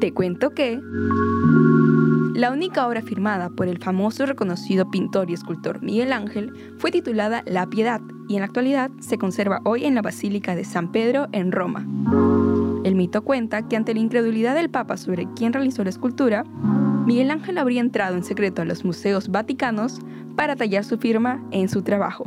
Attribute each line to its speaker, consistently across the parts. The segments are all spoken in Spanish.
Speaker 1: Te cuento que... La única obra firmada por el famoso y reconocido pintor y escultor Miguel Ángel fue titulada La Piedad y en la actualidad se conserva hoy en la Basílica de San Pedro en Roma. El mito cuenta que ante la incredulidad del Papa sobre quién realizó la escultura, Miguel Ángel habría entrado en secreto a los museos vaticanos para tallar su firma en su trabajo.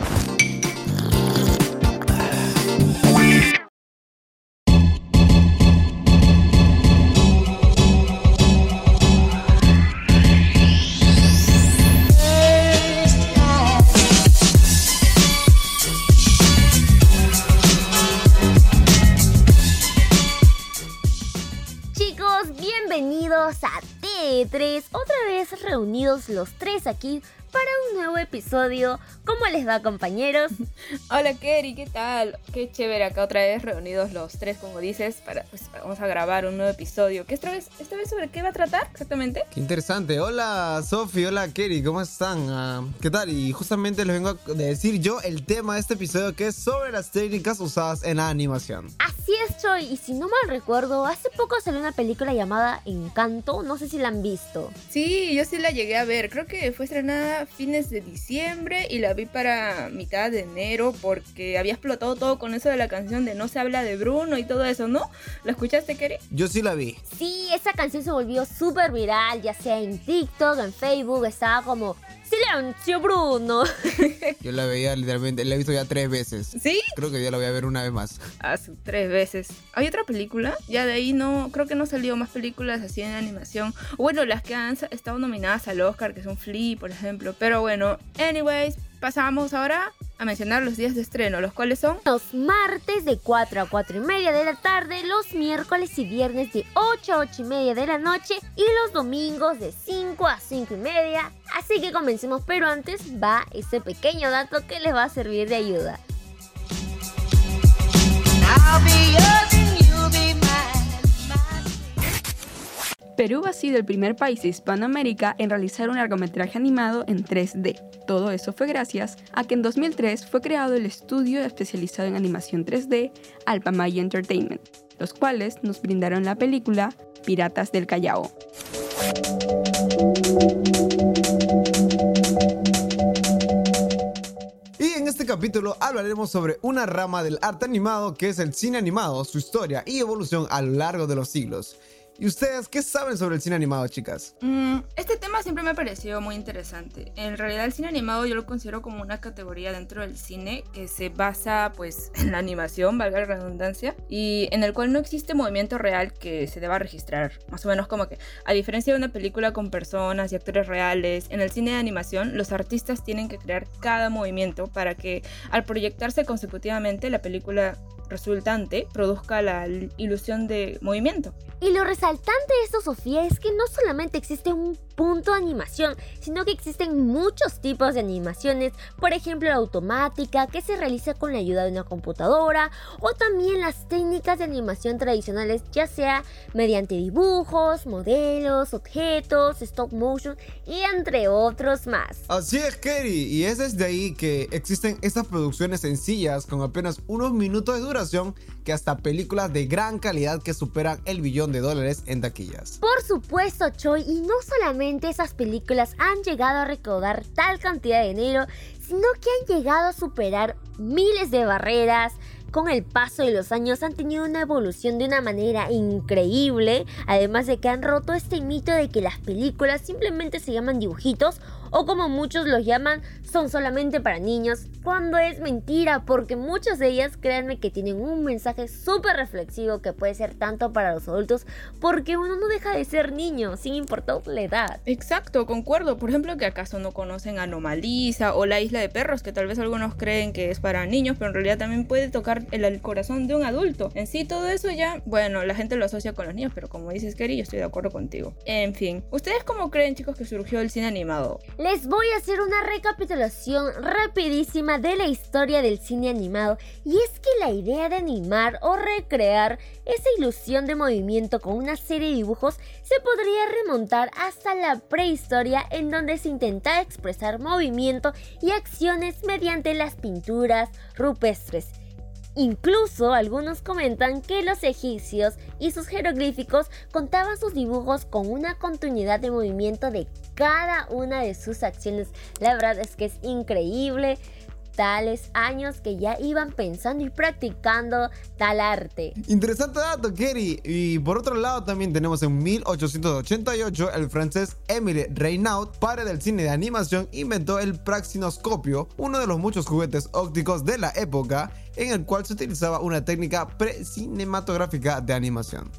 Speaker 2: T3, otra vez reunidos los tres aquí para un nuevo episodio. ¿Cómo les va compañeros?
Speaker 3: Hola Kerry, ¿qué tal? Qué chévere acá otra vez reunidos los tres, como dices, para pues vamos a grabar un nuevo episodio. ¿Qué esta vez, esta vez sobre qué va a tratar exactamente?
Speaker 4: Qué interesante. Hola Sofi, hola Kerry, ¿cómo están? Ah, ¿Qué tal? Y justamente les vengo a decir yo el tema de este episodio que es sobre las técnicas usadas en la animación.
Speaker 2: Así es, Choi, y si no mal recuerdo, hace poco salió una película llamada Encanto, no sé si la han visto.
Speaker 3: Sí, yo sí la llegué a ver. Creo que fue estrenada fines de diciembre y la vi para mitad de enero porque había explotado todo con eso de la canción de No se habla de Bruno y todo eso, ¿no? ¿Lo escuchaste, Kerry?
Speaker 4: Yo sí la vi.
Speaker 2: Sí, esa canción se volvió súper viral, ya sea en TikTok, en Facebook, estaba como Silencio Bruno.
Speaker 4: Yo la veía literalmente, la he visto ya tres veces.
Speaker 3: ¿Sí?
Speaker 4: Creo que ya la voy a ver una vez más.
Speaker 3: Hace tres veces. ¿Hay otra película? Ya de ahí no, creo que no salió más películas así en animación. Bueno, las que han estado nominadas al Oscar, que son Flea, por ejemplo. Pero bueno, anyways, pasamos ahora a mencionar los días de estreno, los cuales son
Speaker 2: Los martes de 4 a 4 y media de la tarde, los miércoles y viernes de 8 a 8 y media de la noche y los domingos de 5 a 5 y media. Así que comencemos, pero antes va ese pequeño dato que les va a servir de ayuda.
Speaker 1: Perú ha sido el primer país de Hispanoamérica en realizar un largometraje animado en 3D. Todo eso fue gracias a que en 2003 fue creado el estudio especializado en animación 3D Alpamayo Entertainment, los cuales nos brindaron la película Piratas del Callao.
Speaker 4: Hablaremos sobre una rama del arte animado que es el cine animado, su historia y evolución a lo largo de los siglos. ¿Y ustedes qué saben sobre el cine animado, chicas?
Speaker 3: Mm, este tema siempre me ha parecido muy interesante. En realidad el cine animado yo lo considero como una categoría dentro del cine que se basa pues en la animación, valga la redundancia, y en el cual no existe movimiento real que se deba registrar. Más o menos como que a diferencia de una película con personas y actores reales, en el cine de animación los artistas tienen que crear cada movimiento para que al proyectarse consecutivamente la película resultante produzca la ilusión de movimiento.
Speaker 2: Y lo resaltante de esto, Sofía, es que no solamente existe un punto animación, sino que existen muchos tipos de animaciones, por ejemplo la automática, que se realiza con la ayuda de una computadora, o también las técnicas de animación tradicionales, ya sea mediante dibujos, modelos, objetos, stop motion y entre otros más.
Speaker 4: Así es, Kerry, y es desde ahí que existen estas producciones sencillas con apenas unos minutos de duración que hasta películas de gran calidad que superan el billón de dólares en taquillas.
Speaker 2: Por supuesto, Choi, y no solamente esas películas han llegado a recaudar tal cantidad de dinero, sino que han llegado a superar miles de barreras. Con el paso de los años han tenido una evolución de una manera increíble, además de que han roto este mito de que las películas simplemente se llaman dibujitos o como muchos los llaman, son solamente para niños, cuando es mentira, porque muchas de ellas, créanme que tienen un mensaje súper reflexivo que puede ser tanto para los adultos, porque uno no deja de ser niño, sin importar la edad.
Speaker 3: Exacto, concuerdo. Por ejemplo, que acaso no conocen Anomalisa o La Isla de Perros, que tal vez algunos creen que es para niños, pero en realidad también puede tocar el, corazón de un adulto. En sí, todo eso ya, bueno, la gente lo asocia con los niños, pero como dices, Kerry, yo estoy de acuerdo contigo. En fin, ¿ustedes cómo creen, chicos, que surgió el cine animado?
Speaker 2: Les voy a hacer una recapitulación rapidísima de la historia del cine animado y es que la idea de animar o recrear esa ilusión de movimiento con una serie de dibujos se podría remontar hasta la prehistoria en donde se intentaba expresar movimiento y acciones mediante las pinturas rupestres. Incluso algunos comentan que los egipcios y sus jeroglíficos contaban sus dibujos con una continuidad de movimiento de cada una de sus acciones. La verdad es que es increíble tales años que ya iban pensando y practicando tal arte.
Speaker 4: Interesante dato, Kerry. Y por otro lado también tenemos en 1888 el francés Émile Reynaud, padre del cine de animación, inventó el praxinoscopio, uno de los muchos juguetes ópticos de la época en el cual se utilizaba una técnica pre-cinematográfica de animación.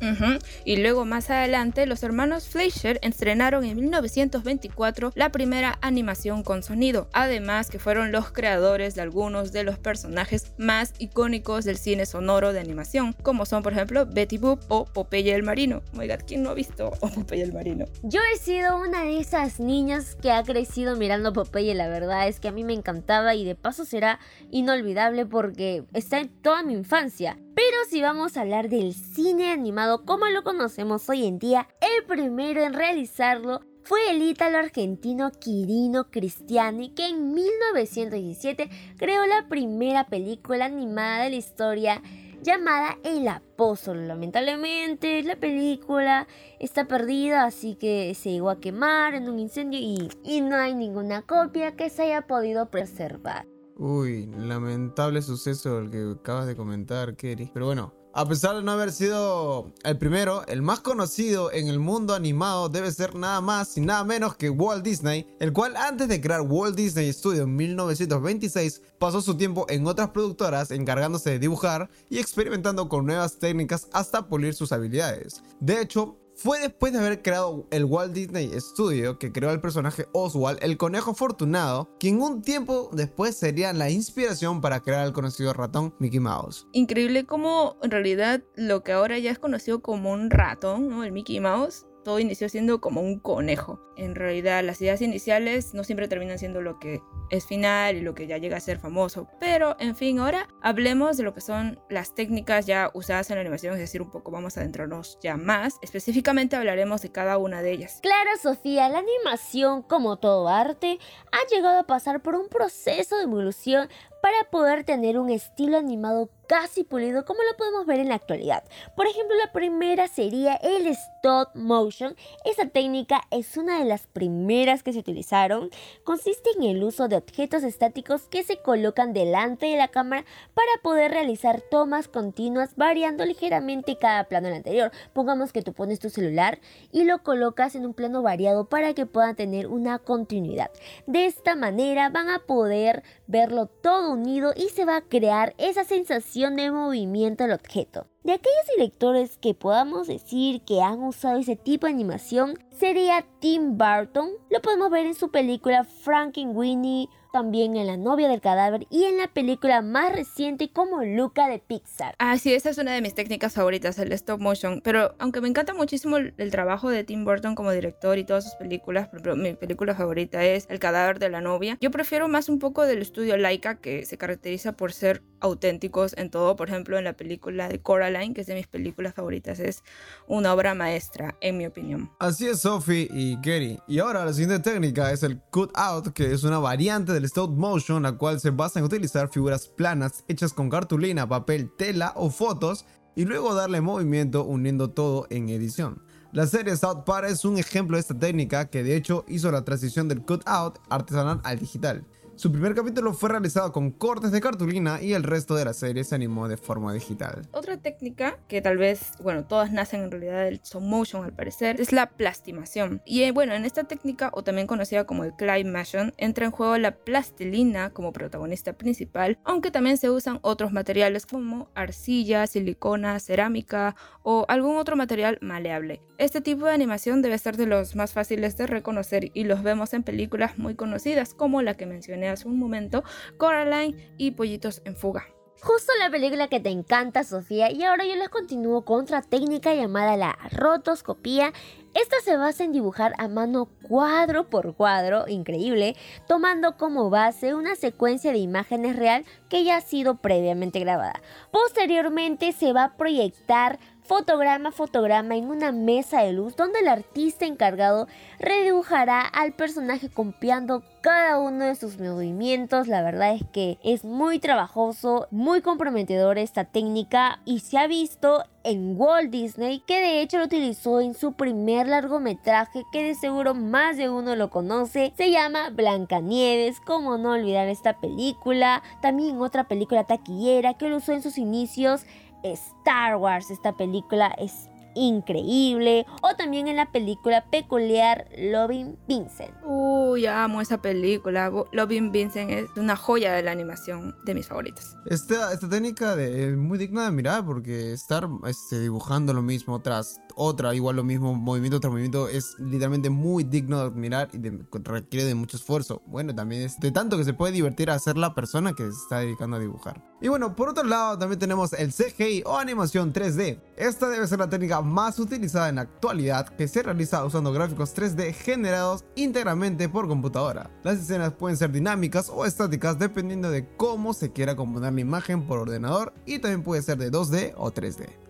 Speaker 3: Y luego más adelante los hermanos Fleischer estrenaron en 1924 la primera animación con sonido, además que fueron los creadores de algunos de los personajes más icónicos del cine sonoro de animación, como son por ejemplo Betty Boop o Popeye el Marino. Oh my god, ¿quién no ha visto a Popeye el Marino?
Speaker 2: Yo he sido una de esas niñas que ha crecido mirando Popeye, la verdad es que a mí me encantaba y de paso será inolvidable porque está en toda mi infancia. Pero si vamos a hablar del cine animado como lo conocemos hoy en día, el primero en realizarlo fue el ítalo argentino Quirino Cristiani, que en 1917 creó la primera película animada de la historia llamada El Apóstol. Lamentablemente, la película está perdida, así que se llegó a quemar en un incendio y, y no hay ninguna copia que se haya podido preservar.
Speaker 4: Uy, lamentable suceso el que acabas de comentar, Kerry. Pero bueno, a pesar de no haber sido el primero, el más conocido en el mundo animado debe ser nada más y nada menos que Walt Disney, el cual antes de crear Walt Disney Studio en 1926 pasó su tiempo en otras productoras encargándose de dibujar y experimentando con nuevas técnicas hasta pulir sus habilidades. De hecho, fue después de haber creado el Walt Disney Studio que creó el personaje Oswald, el conejo afortunado, quien un tiempo después sería la inspiración para crear el conocido ratón Mickey Mouse.
Speaker 3: Increíble como en realidad lo que ahora ya es conocido como un ratón, ¿no? El Mickey Mouse, todo inició siendo como un conejo. En realidad las ideas iniciales no siempre terminan siendo lo que es final y lo que ya llega a ser famoso. Pero en fin, ahora hablemos de lo que son las técnicas ya usadas en la animación, es decir, un poco vamos a adentrarnos ya más. Específicamente hablaremos de cada una de ellas.
Speaker 2: Claro, Sofía, la animación, como todo arte, ha llegado a pasar por un proceso de evolución para poder tener un estilo animado casi pulido como lo podemos ver en la actualidad. Por ejemplo, la primera sería el stop motion. Esa técnica es una de las primeras que se utilizaron. Consiste en el uso de objetos estáticos que se colocan delante de la cámara para poder realizar tomas continuas variando ligeramente cada plano del anterior. Pongamos que tú pones tu celular y lo colocas en un plano variado para que puedan tener una continuidad. De esta manera van a poder verlo todo unido y se va a crear esa sensación de movimiento del objeto. De aquellos directores que podamos decir que han usado ese tipo de animación sería Tim Burton. Lo podemos ver en su película Frankenweenie, también en La novia del cadáver y en la película más reciente como Luca de Pixar.
Speaker 3: Ah, sí, esa es una de mis técnicas favoritas, el stop motion. Pero aunque me encanta muchísimo el, el trabajo de Tim Burton como director y todas sus películas, ejemplo, mi película favorita es El cadáver de la novia, yo prefiero más un poco del estudio Laika que se caracteriza por ser auténticos en todo. Por ejemplo, en la película de Que es de mis películas favoritas, es una obra maestra, en mi opinión.
Speaker 4: Así es, Sophie y Gary. Y ahora la siguiente técnica es el cut out, que es una variante del stop motion, la cual se basa en utilizar figuras planas hechas con cartulina, papel, tela o fotos y luego darle movimiento uniendo todo en edición. La serie South Park es un ejemplo de esta técnica que de hecho hizo la transición del cut out artesanal al digital. Su primer capítulo fue realizado con cortes de cartulina y el resto de la serie se animó de forma digital.
Speaker 3: Otra técnica que tal vez, bueno, todas nacen en realidad del stop motion al parecer, es la plastimación. Y eh, bueno, en esta técnica, o también conocida como el claymation, entra en juego la plastilina como protagonista principal, aunque también se usan otros materiales como arcilla, silicona, cerámica o algún otro material maleable. Este tipo de animación debe ser de los más fáciles de reconocer y los vemos en películas muy conocidas como la que mencioné hace un momento, Coraline y Pollitos en Fuga.
Speaker 2: Justo la película que te encanta, Sofía, y ahora yo les continúo con otra técnica llamada la rotoscopía. Esta se basa en dibujar a mano cuadro por cuadro, increíble, tomando como base una secuencia de imágenes real que ya ha sido previamente grabada. Posteriormente se va a proyectar fotograma fotograma en una mesa de luz donde el artista encargado redibujará al personaje copiando cada uno de sus movimientos. La verdad es que es muy trabajoso, muy comprometedor esta técnica y se ha visto en Walt Disney que de hecho lo utilizó en su primer largometraje que de seguro más de uno lo conoce. Se llama Blancanieves, como no olvidar esta película. También otra película taquillera que lo usó en sus inicios Star Wars. Esta película es increíble. O también en la película peculiar Loving Vincent.
Speaker 3: Uy, amo esa película. Loving Vincent es una joya de la animación de mis favoritas.
Speaker 4: Esta, esta técnica de, es muy digna de mirar porque estar este, dibujando lo mismo tras otra, igual lo mismo, movimiento tras movimiento, es literalmente muy digno de admirar y requiere de mucho esfuerzo. Bueno, también es de tanto que se puede divertir a ser la persona que se está dedicando a dibujar. Y bueno, por otro lado también tenemos el CGI o animación 3D. Esta debe ser la técnica más utilizada en la actualidad que se realiza usando gráficos 3D generados íntegramente por computadora. Las escenas pueden ser dinámicas o estáticas dependiendo de cómo se quiera componer la imagen por ordenador y también puede ser de 2D o 3D.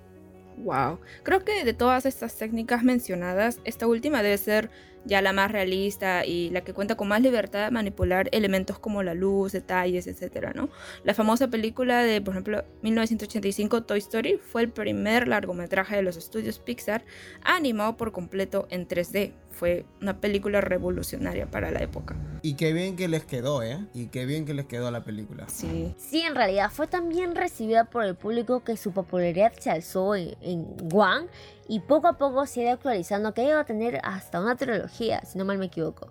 Speaker 3: Wow, creo que de todas estas técnicas mencionadas, esta última debe ser ya la más realista y la que cuenta con más libertad de manipular elementos como la luz, detalles, etc. ¿no? La famosa película de, por ejemplo, 1985 Toy Story fue el primer largometraje de los estudios Pixar animado por completo en 3D. Fue una película revolucionaria para la época.
Speaker 4: Y qué bien que les quedó, ¿eh? Y qué bien que les quedó la película.
Speaker 3: Sí.
Speaker 2: Sí, en realidad fue tan bien recibida por el público que su popularidad se alzó en, en One y poco a poco se ha ido actualizando, que iba a tener hasta una trilogía, si no mal me equivoco.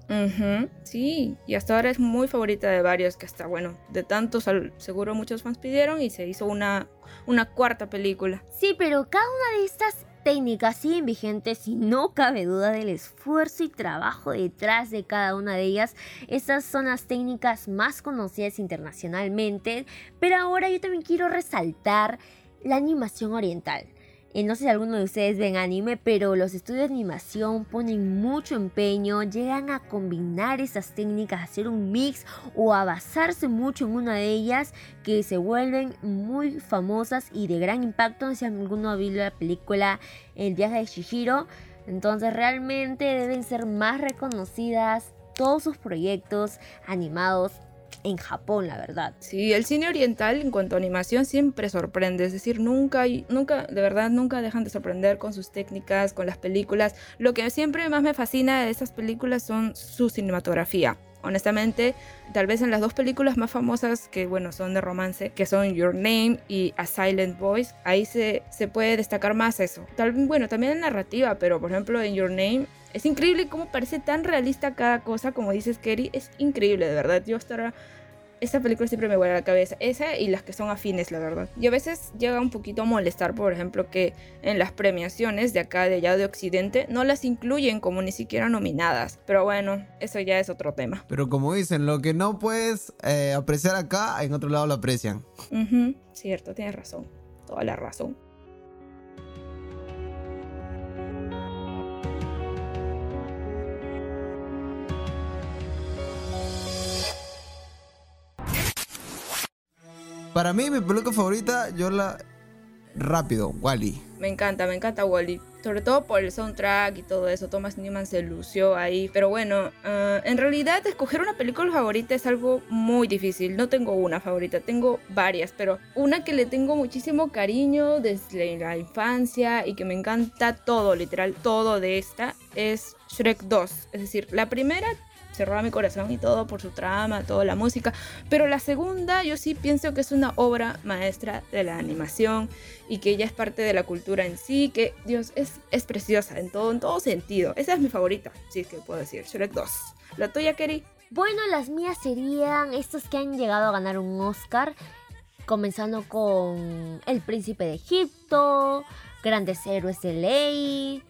Speaker 3: Sí, y hasta ahora es muy favorita de varios, que hasta, bueno, de tantos seguro muchos fans pidieron y se hizo una, una cuarta película.
Speaker 2: Sí, pero cada una de estas técnicas siguen vigentes y no cabe duda del esfuerzo y trabajo detrás de cada una de ellas. Estas son las técnicas más conocidas internacionalmente, pero ahora yo también quiero resaltar la animación oriental. Eh, no sé si alguno de ustedes ven anime, pero los estudios de animación ponen mucho empeño, llegan a combinar esas técnicas, hacer un mix o a basarse mucho en una de ellas que se vuelven muy famosas y de gran impacto. Si alguno ha visto la película El viaje de Shihiro. Entonces realmente deben ser más reconocidas todos sus proyectos animados en Japón, la verdad.
Speaker 3: Sí, el cine oriental en cuanto a animación siempre sorprende, es decir, nunca, nunca, de verdad, nunca dejan de sorprender con sus técnicas, con las películas. Lo que siempre más me fascina de esas películas son su cinematografía. Honestamente, tal vez en las dos películas más famosas que, bueno, son de romance, que son Your Name y A Silent Voice, ahí se, se puede destacar más eso. Tal, bueno, también en narrativa, pero por ejemplo en Your Name es increíble cómo parece tan realista cada cosa, como dices, Kerry. Es increíble, de verdad. Yo hasta ahora esta película siempre me vuelve a la cabeza. Esa y las que son afines, la verdad. Y a veces llega un poquito a molestar, por ejemplo, que en las premiaciones de acá, de allá de Occidente, no las incluyen como ni siquiera nominadas. Pero bueno, eso ya es otro tema.
Speaker 4: Pero como dicen, lo que no puedes eh, apreciar acá, en otro lado lo aprecian.
Speaker 3: Cierto, tienes razón. Toda la razón.
Speaker 4: Para mí, mi película favorita, yo la. Rápido, Wally.
Speaker 3: Me encanta, me encanta Wally. Sobre todo por el soundtrack y todo eso. Thomas Newman se lució ahí. Pero bueno, ah, en realidad, escoger una película favorita es algo muy difícil. No tengo una favorita, tengo varias. Pero una que le tengo muchísimo cariño desde la infancia y que me encanta todo, literal, todo de esta, es Shrek 2. Es decir, la primera se roba mi corazón y todo por su trama, toda la música. Pero la segunda yo sí pienso que es una obra maestra de la animación y que ella es parte de la cultura en sí, que Dios es, es preciosa en todo, en todo sentido. Esa es mi favorita, sí es que puedo decir, Shrek 2. ¿La tuya, Kerry?
Speaker 2: Bueno, las mías serían estos que han llegado a ganar un Oscar, comenzando con El Príncipe de Egipto, Grandes Héroes de Ley,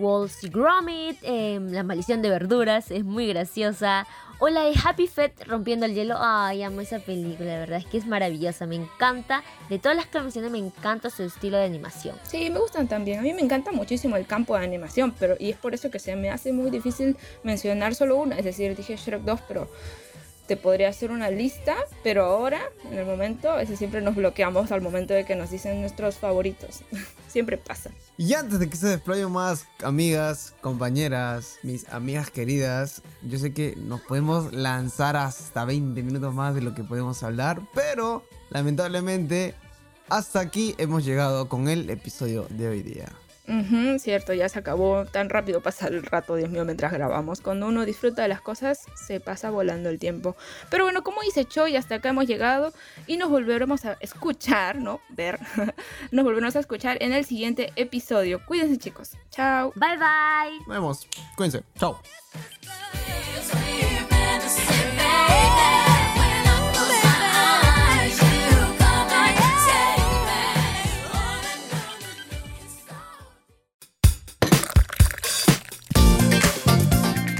Speaker 2: Wallace y Gromit, em, La Maldición de Verduras, es muy graciosa. O la de Happy Feet rompiendo el hielo. Ay, amo esa película, la verdad es que es maravillosa, me encanta. De todas las canciones me encanta su estilo de animación.
Speaker 3: Sí, me gustan también. A mí me encanta muchísimo el campo de animación, pero y es por eso que se me hace muy difícil mencionar solo una. Es decir, dije Shrek 2, pero te podría hacer una lista, pero ahora, en el momento, ese siempre nos bloqueamos al momento de que nos dicen nuestros favoritos. siempre pasa.
Speaker 4: Y antes de que se desplayen más amigas, compañeras, mis amigas queridas, yo sé que nos podemos lanzar hasta 20 minutos más de lo que podemos hablar, pero lamentablemente hasta aquí hemos llegado con el episodio de hoy día.
Speaker 3: Ujú, cierto, ya se acabó. Tan rápido pasa el rato, Dios mío, mientras grabamos. Cuando uno disfruta de las cosas, se pasa volando el tiempo. Pero bueno, como dice Choy, hasta acá hemos llegado y nos volveremos a escuchar, ¿no? Ver. nos volveremos a escuchar en el siguiente episodio. Cuídense, chicos. Chao.
Speaker 2: Bye bye.
Speaker 4: Nos vemos. Cuídense. Chao.